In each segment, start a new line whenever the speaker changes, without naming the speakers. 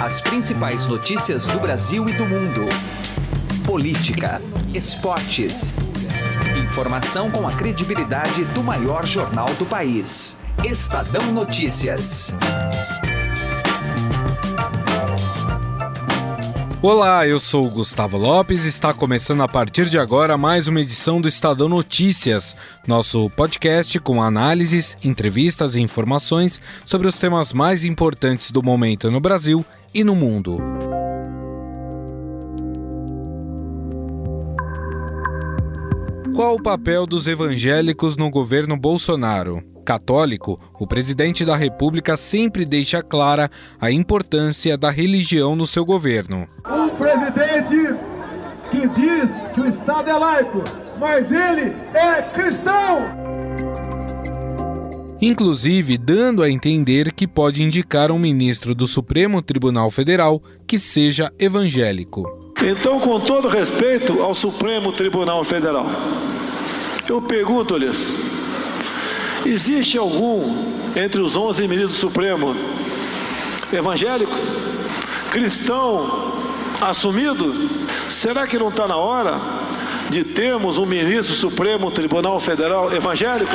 As principais notícias do Brasil e do mundo. Política, esportes. Informação com a credibilidade do maior jornal do país. Estadão Notícias.
Olá, eu sou Gustavo Lopes e está começando a partir de agora mais uma edição do Estadão Notícias, nosso podcast com análises, entrevistas e informações sobre os temas mais importantes do momento no Brasil e no mundo. Qual o papel dos evangélicos no governo Bolsonaro? Católico, o presidente da República sempre deixa clara a importância da religião no seu governo.
Um presidente que diz que o Estado é laico, mas ele é cristão.
Inclusive, dando a entender que pode indicar um ministro do Supremo Tribunal Federal que seja evangélico.
Então, com todo respeito ao Supremo Tribunal Federal, eu pergunto-lhes: existe algum entre os 11 ministros do Supremo evangélico, cristão, assumido? Será que não está na hora de termos um ministro do Supremo Tribunal Federal evangélico?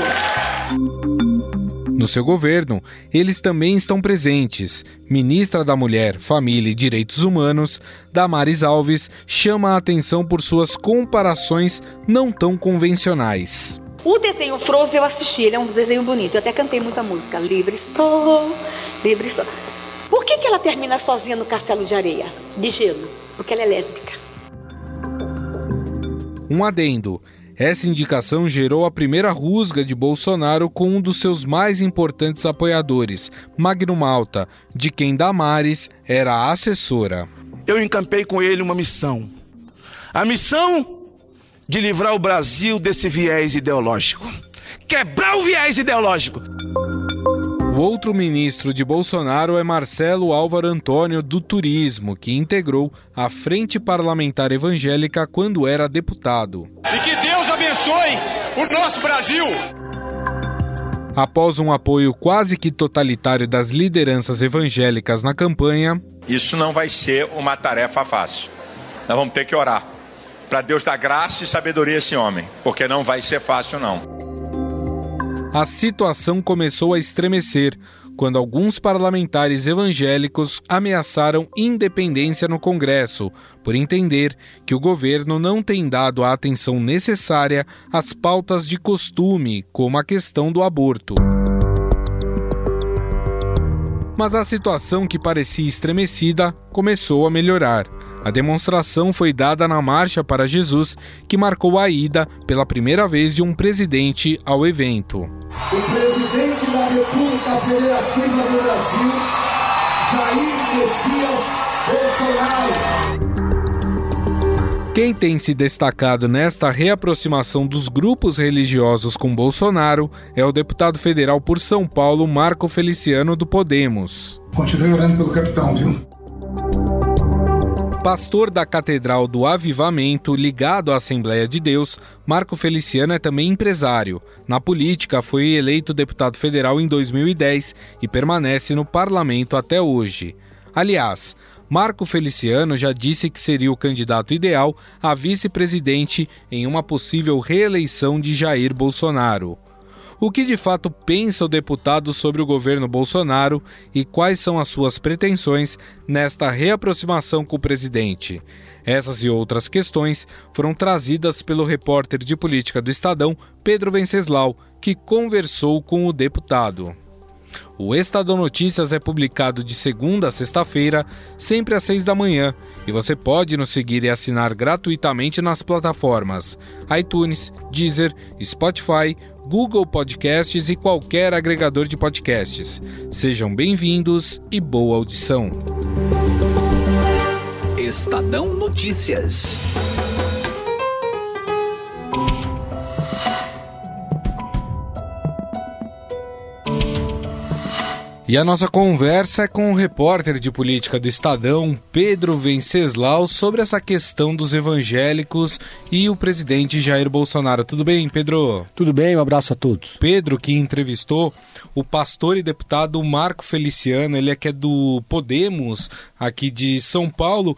No seu governo, eles também estão presentes. Ministra da Mulher, Família e Direitos Humanos, Damares Alves, chama a atenção por suas comparações não tão convencionais.
O desenho Frozen eu assisti, ele é um desenho bonito. Eu até cantei muita música. Livre estou, livre estou. Por que, que ela termina sozinha no castelo de areia, de gelo? Porque ela é lésbica.
Um adendo. Essa indicação gerou a primeira rusga de Bolsonaro com um dos seus mais importantes apoiadores, Magno Malta, de quem Damares era assessora.
Eu encampei com ele uma missão. A missão de livrar o Brasil desse viés ideológico. Quebrar o viés ideológico.
O outro ministro de Bolsonaro é Marcelo Álvaro Antônio do Turismo, que integrou a Frente Parlamentar Evangélica quando era deputado.
E que Deus abençoe o nosso Brasil!
Após um apoio quase que totalitário das lideranças evangélicas na campanha.
Isso não vai ser uma tarefa fácil. Nós vamos ter que orar para Deus dar graça e sabedoria a esse homem, porque não vai ser fácil, não
a situação começou a estremecer quando alguns parlamentares evangélicos ameaçaram independência no Congresso, por entender que o governo não tem dado a atenção necessária às pautas de costume, como a questão do aborto. Mas a situação que parecia estremecida começou a melhorar. A demonstração foi dada na Marcha para Jesus, que marcou a ida pela primeira vez de um presidente ao evento.
O presidente da República Federativa do Brasil, Jair Messias Bolsonaro.
Quem tem se destacado nesta reaproximação dos grupos religiosos com Bolsonaro é o deputado federal por São Paulo, Marco Feliciano, do Podemos.
Continue orando pelo capitão, viu?
Pastor da Catedral do Avivamento, ligado à Assembleia de Deus, Marco Feliciano é também empresário. Na política, foi eleito deputado federal em 2010 e permanece no parlamento até hoje. Aliás, Marco Feliciano já disse que seria o candidato ideal a vice-presidente em uma possível reeleição de Jair Bolsonaro. O que de fato pensa o deputado sobre o governo Bolsonaro e quais são as suas pretensões nesta reaproximação com o presidente? Essas e outras questões foram trazidas pelo repórter de política do Estadão, Pedro Venceslau, que conversou com o deputado. O Estadão Notícias é publicado de segunda a sexta-feira, sempre às seis da manhã, e você pode nos seguir e assinar gratuitamente nas plataformas iTunes, Deezer, Spotify, Google Podcasts e qualquer agregador de podcasts. Sejam bem-vindos e boa audição.
Estadão Notícias.
E a nossa conversa é com o repórter de política do Estadão, Pedro Venceslau, sobre essa questão dos evangélicos e o presidente Jair Bolsonaro. Tudo bem, Pedro?
Tudo bem, um abraço a todos.
Pedro, que entrevistou o pastor e deputado Marco Feliciano, ele é que é do Podemos, aqui de São Paulo,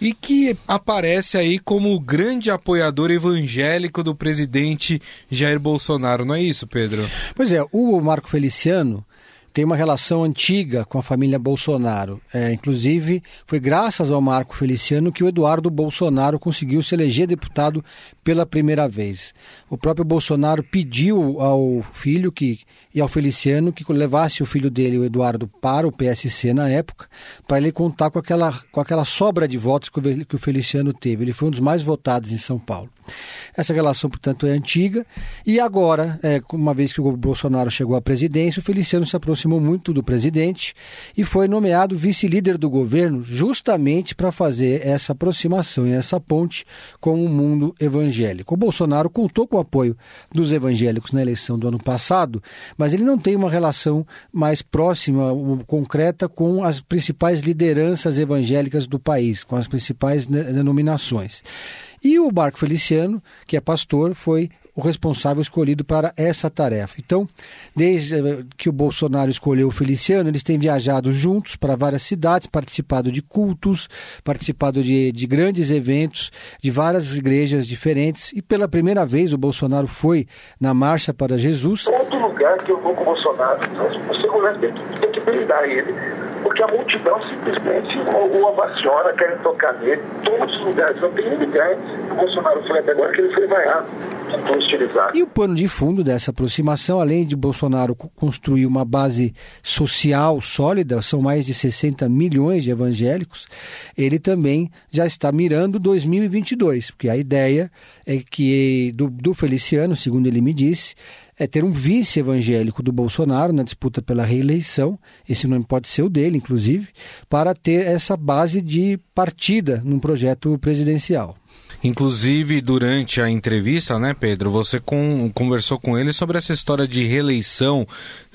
e que aparece aí como grande apoiador evangélico do presidente Jair Bolsonaro, não é isso, Pedro?
Pois é, o Marco Feliciano tem uma relação antiga com a família Bolsonaro. É, inclusive, foi graças ao Marco Feliciano que o Eduardo Bolsonaro conseguiu se eleger deputado pela primeira vez. O próprio Bolsonaro pediu ao filho que e ao Feliciano que levasse o filho dele, o Eduardo, para o PSC na época, para ele contar com aquela, com aquela sobra de votos que o Feliciano teve. Ele foi um dos mais votados em São Paulo. Essa relação, portanto, é antiga. E agora, é, uma vez que o Bolsonaro chegou à presidência, o Feliciano se aproximou muito do presidente e foi nomeado vice-líder do governo justamente para fazer essa aproximação e essa ponte com o mundo evangélico. O Bolsonaro contou com o apoio dos evangélicos na eleição do ano passado, mas ele não tem uma relação mais próxima, concreta, com as principais lideranças evangélicas do país, com as principais denominações. E o Marco Feliciano, que é pastor, foi o responsável escolhido para essa tarefa. Então, desde eh, que o Bolsonaro escolheu o Feliciano, eles têm viajado juntos para várias cidades, participado de cultos, participado de, de grandes eventos, de várias igrejas diferentes. E pela primeira vez o Bolsonaro foi na Marcha para Jesus.
Todo lugar que eu vou com o Bolsonaro, o segurança tem que, tem que blindar ele porque a multidão simplesmente o ovaciona, querem tocar nele, todos os lugares. Não tem que o Bolsonaro foi até agora que ele foi vaiado.
E o pano de fundo dessa aproximação, além de Bolsonaro construir uma base social sólida, são mais de 60 milhões de evangélicos, ele também já está mirando 2022, porque a ideia é que do, do Feliciano, segundo ele me disse, é ter um vice evangélico do Bolsonaro na disputa pela reeleição, esse nome pode ser o dele, inclusive, para ter essa base de partida num projeto presidencial.
Inclusive, durante a entrevista, né, Pedro, você com, conversou com ele sobre essa história de reeleição.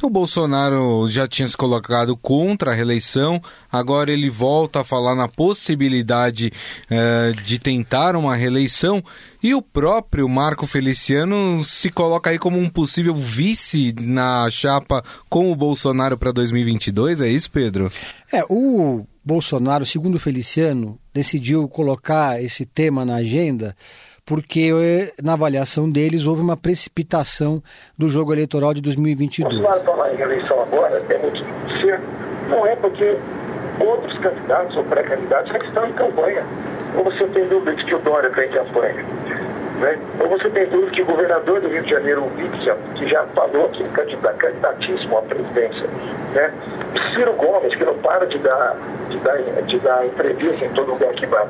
O Bolsonaro já tinha se colocado contra a reeleição, agora ele volta a falar na possibilidade eh, de tentar uma reeleição. E o próprio Marco Feliciano se coloca aí como um possível vice na chapa com o Bolsonaro para 2022, é isso, Pedro?
É, o Bolsonaro, segundo o Feliciano, decidiu colocar esse tema na agenda porque eh, na avaliação deles houve uma precipitação do jogo eleitoral de 2022.
Bolsonaro falar em eleição agora é muito cedo, não é porque outros candidatos ou pré-candidatos já estão em campanha. Ou você tem dúvida de que o Dória está em campanha? Né? Ou você tem dúvida que o governador do Rio de Janeiro, o Witzel, que já falou que é candidatíssimo à presidência, né? Ciro Gomes, que não para de dar, de dar, de dar entrevista em todo lugar que vai.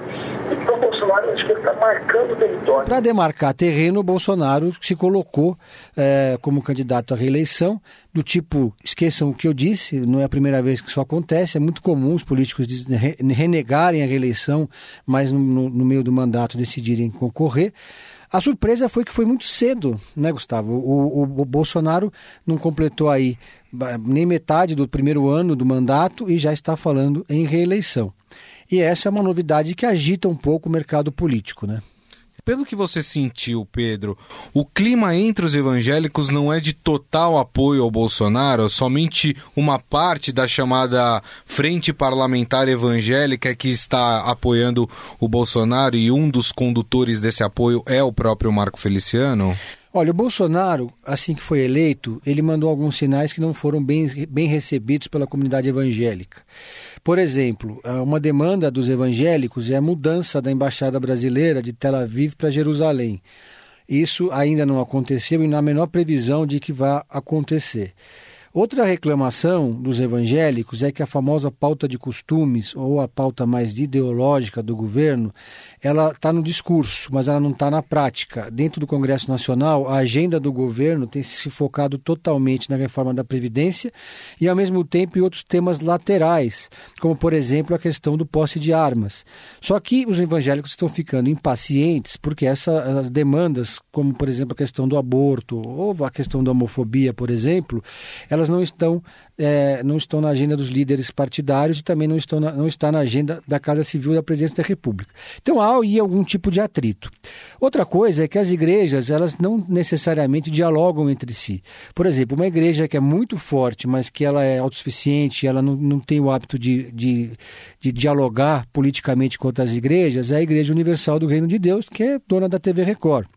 Então, o Bolsonaro, acho que ele está marcando território.
Para demarcar terreno, o Bolsonaro se colocou é, como candidato à reeleição, do tipo, esqueçam o que eu disse, não é a primeira vez que isso acontece, é muito comum os políticos renegarem a reeleição, mas no, no meio do mandato decidirem concorrer. A surpresa foi que foi muito cedo, né, Gustavo? O, o, o, Bolsonaro não completou aí nem metade do primeiro ano do mandato e já está falando em reeleição. E essa é uma novidade que agita um pouco o mercado político, né?
Pelo que você sentiu, Pedro, o clima entre os evangélicos não é de total apoio ao Bolsonaro, somente uma parte da chamada Frente Parlamentar Evangélica que está apoiando o Bolsonaro e um dos condutores desse apoio é o próprio Marco Feliciano?
Olha, o Bolsonaro, assim que foi eleito, ele mandou alguns sinais que não foram bem, bem recebidos pela comunidade evangélica. Por exemplo, uma demanda dos evangélicos é a mudança da embaixada brasileira de Tel Aviv para Jerusalém. Isso ainda não aconteceu e não há menor previsão de que vá acontecer. Outra reclamação dos evangélicos é que a famosa pauta de costumes, ou a pauta mais ideológica do governo, ela está no discurso, mas ela não está na prática. Dentro do Congresso Nacional, a agenda do governo tem se focado totalmente na reforma da Previdência e, ao mesmo tempo, em outros temas laterais, como, por exemplo, a questão do posse de armas. Só que os evangélicos estão ficando impacientes porque essas demandas, como, por exemplo, a questão do aborto ou a questão da homofobia, por exemplo, elas elas não estão, é, não estão na agenda dos líderes partidários e também não, estão na, não está na agenda da Casa Civil da Presidência da República. Então há aí algum tipo de atrito. Outra coisa é que as igrejas elas não necessariamente dialogam entre si. Por exemplo, uma igreja que é muito forte, mas que ela é autossuficiente, ela não, não tem o hábito de, de, de dialogar politicamente com outras igrejas, é a Igreja Universal do Reino de Deus, que é dona da TV Record.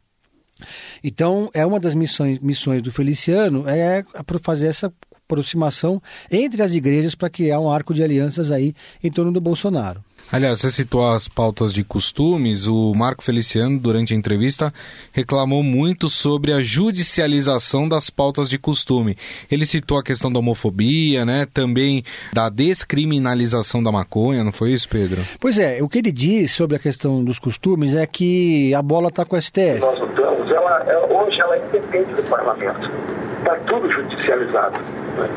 Então, é uma das missões, missões do Feliciano é fazer essa aproximação entre as igrejas para criar um arco de alianças aí em torno do Bolsonaro.
Aliás, você citou as pautas de costumes. O Marco Feliciano, durante a entrevista, reclamou muito sobre a judicialização das pautas de costume. Ele citou a questão da homofobia, né? Também da descriminalização da maconha, não foi isso, Pedro?
Pois é, o que ele diz sobre a questão dos costumes é que a bola está com o STF.
Nós lutamos, ela, ela, hoje ela independe do parlamento. Está tudo judicializado. Né?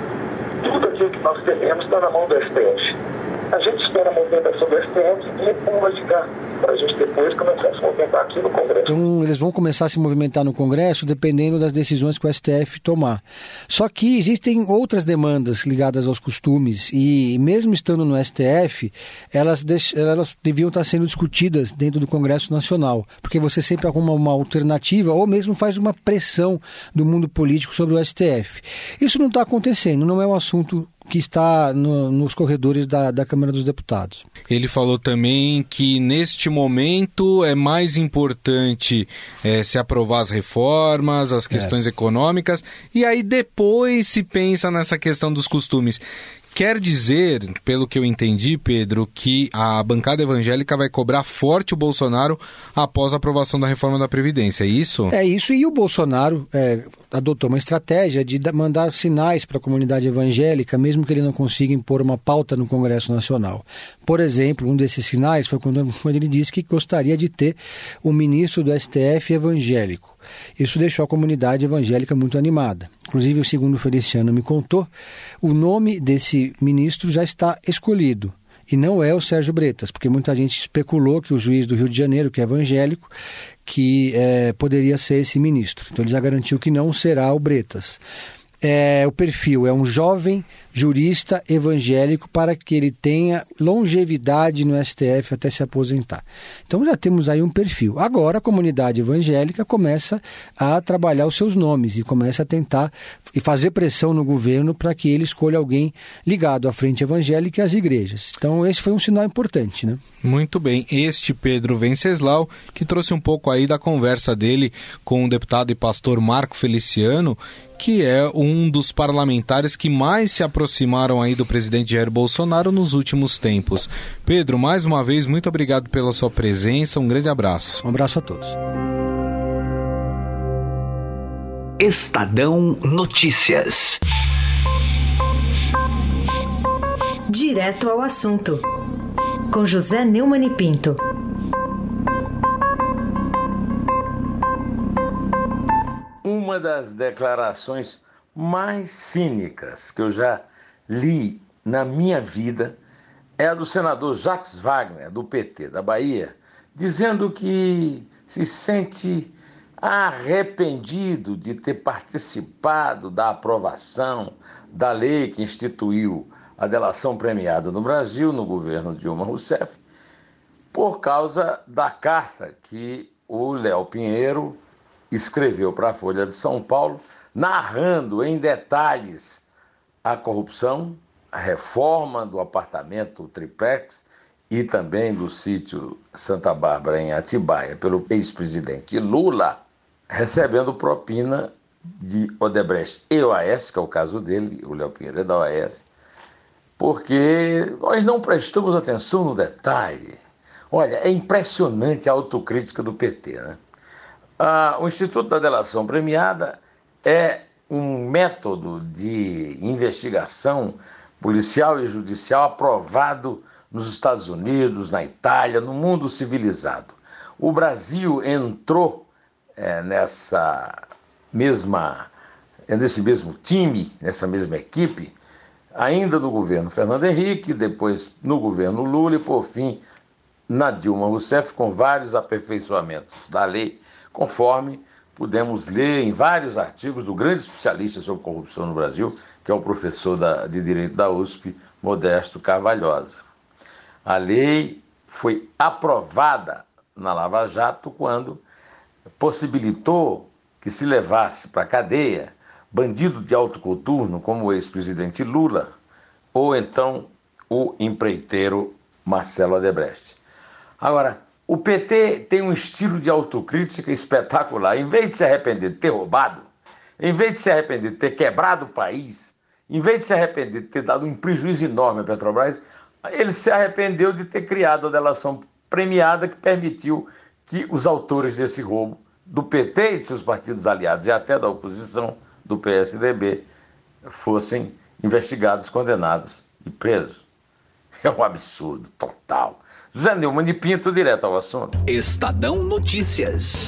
Tudo aquilo que nós tememos está na mão do STF. A gente espera a movimentação do STF e cá, para a gente depois começar a se movimentar aqui no Congresso.
Então, eles vão começar a se movimentar no Congresso dependendo das decisões que o STF tomar. Só que existem outras demandas ligadas aos costumes e, mesmo estando no STF, elas, elas deviam estar sendo discutidas dentro do Congresso Nacional, porque você sempre arruma uma alternativa ou mesmo faz uma pressão do mundo político sobre o STF. Isso não está acontecendo, não é um assunto que está no, nos corredores da, da Câmara dos Deputados.
Ele falou também que neste momento é mais importante é, se aprovar as reformas, as questões é. econômicas, e aí depois se pensa nessa questão dos costumes. Quer dizer, pelo que eu entendi, Pedro, que a bancada evangélica vai cobrar forte o Bolsonaro após a aprovação da reforma da Previdência, é isso?
É isso, e o Bolsonaro é, adotou uma estratégia de mandar sinais para a comunidade evangélica, mesmo que ele não consiga impor uma pauta no Congresso Nacional. Por exemplo, um desses sinais foi quando, ele disse que gostaria de ter o ministro do STF evangélico. Isso deixou a comunidade evangélica muito animada. Inclusive, o segundo Feliciano me contou, o nome desse ministro já está escolhido. E não é o Sérgio Bretas, porque muita gente especulou que o juiz do Rio de Janeiro, que é evangélico, que é, poderia ser esse ministro. Então ele já garantiu que não será o Bretas. É, o perfil é um jovem jurista evangélico para que ele tenha longevidade no STF até se aposentar. Então já temos aí um perfil. Agora a comunidade evangélica começa a trabalhar os seus nomes e começa a tentar e fazer pressão no governo para que ele escolha alguém ligado à frente evangélica e às igrejas. Então esse foi um sinal importante, né?
Muito bem. Este Pedro Venceslau que trouxe um pouco aí da conversa dele com o deputado e pastor Marco Feliciano, que é um dos parlamentares que mais se aproximou aproximaram aí do presidente Jair Bolsonaro nos últimos tempos. Pedro, mais uma vez, muito obrigado pela sua presença. Um grande abraço.
Um abraço a todos.
Estadão Notícias.
Direto ao assunto. Com José Neumann e Pinto.
Uma das declarações mais cínicas que eu já li na minha vida é a do senador Jacques Wagner, do PT da Bahia, dizendo que se sente arrependido de ter participado da aprovação da lei que instituiu a delação premiada no Brasil, no governo Dilma Rousseff, por causa da carta que o Léo Pinheiro escreveu para a Folha de São Paulo, narrando em detalhes a corrupção, a reforma do apartamento triplex e também do sítio Santa Bárbara em Atibaia pelo ex-presidente Lula, recebendo propina de Odebrecht e OAS, que é o caso dele, o Léo Pinheiro é da OAS, porque nós não prestamos atenção no detalhe. Olha, é impressionante a autocrítica do PT. Né? Ah, o Instituto da Delação Premiada é um método de investigação policial e judicial aprovado nos Estados Unidos, na Itália, no mundo civilizado. O Brasil entrou é, nessa mesma, nesse mesmo time, nessa mesma equipe, ainda no governo Fernando Henrique, depois no governo Lula e, por fim, na Dilma Rousseff, com vários aperfeiçoamentos da lei, conforme pudemos ler em vários artigos do grande especialista sobre corrupção no Brasil, que é o professor da, de Direito da USP, Modesto Carvalhosa. A lei foi aprovada na Lava Jato quando possibilitou que se levasse para a cadeia bandido de alto coturno como o ex-presidente Lula ou então o empreiteiro Marcelo Odebrecht. Agora, o PT tem um estilo de autocrítica espetacular. Em vez de se arrepender de ter roubado, em vez de se arrepender de ter quebrado o país, em vez de se arrepender de ter dado um prejuízo enorme à Petrobras, ele se arrependeu de ter criado a delação premiada que permitiu que os autores desse roubo, do PT e de seus partidos aliados e até da oposição do PSDB, fossem investigados, condenados e presos. É um absurdo total. José Neumann de Pinto, direto ao assunto.
Estadão Notícias.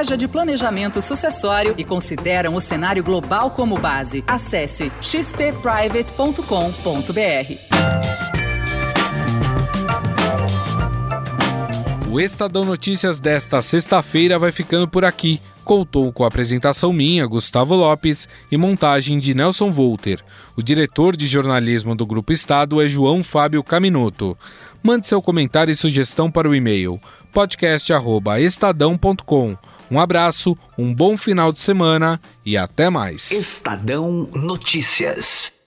estratégia de planejamento sucessório e consideram o cenário global como base. Acesse xpprivate.com.br.
O Estadão Notícias desta sexta-feira vai ficando por aqui. Contou com a apresentação minha, Gustavo Lopes, e montagem de Nelson Volter. O diretor de jornalismo do Grupo Estado é João Fábio Caminoto. Mande seu comentário e sugestão para o e-mail podcast@estadão.com um abraço, um bom final de semana e até mais.
Estadão Notícias.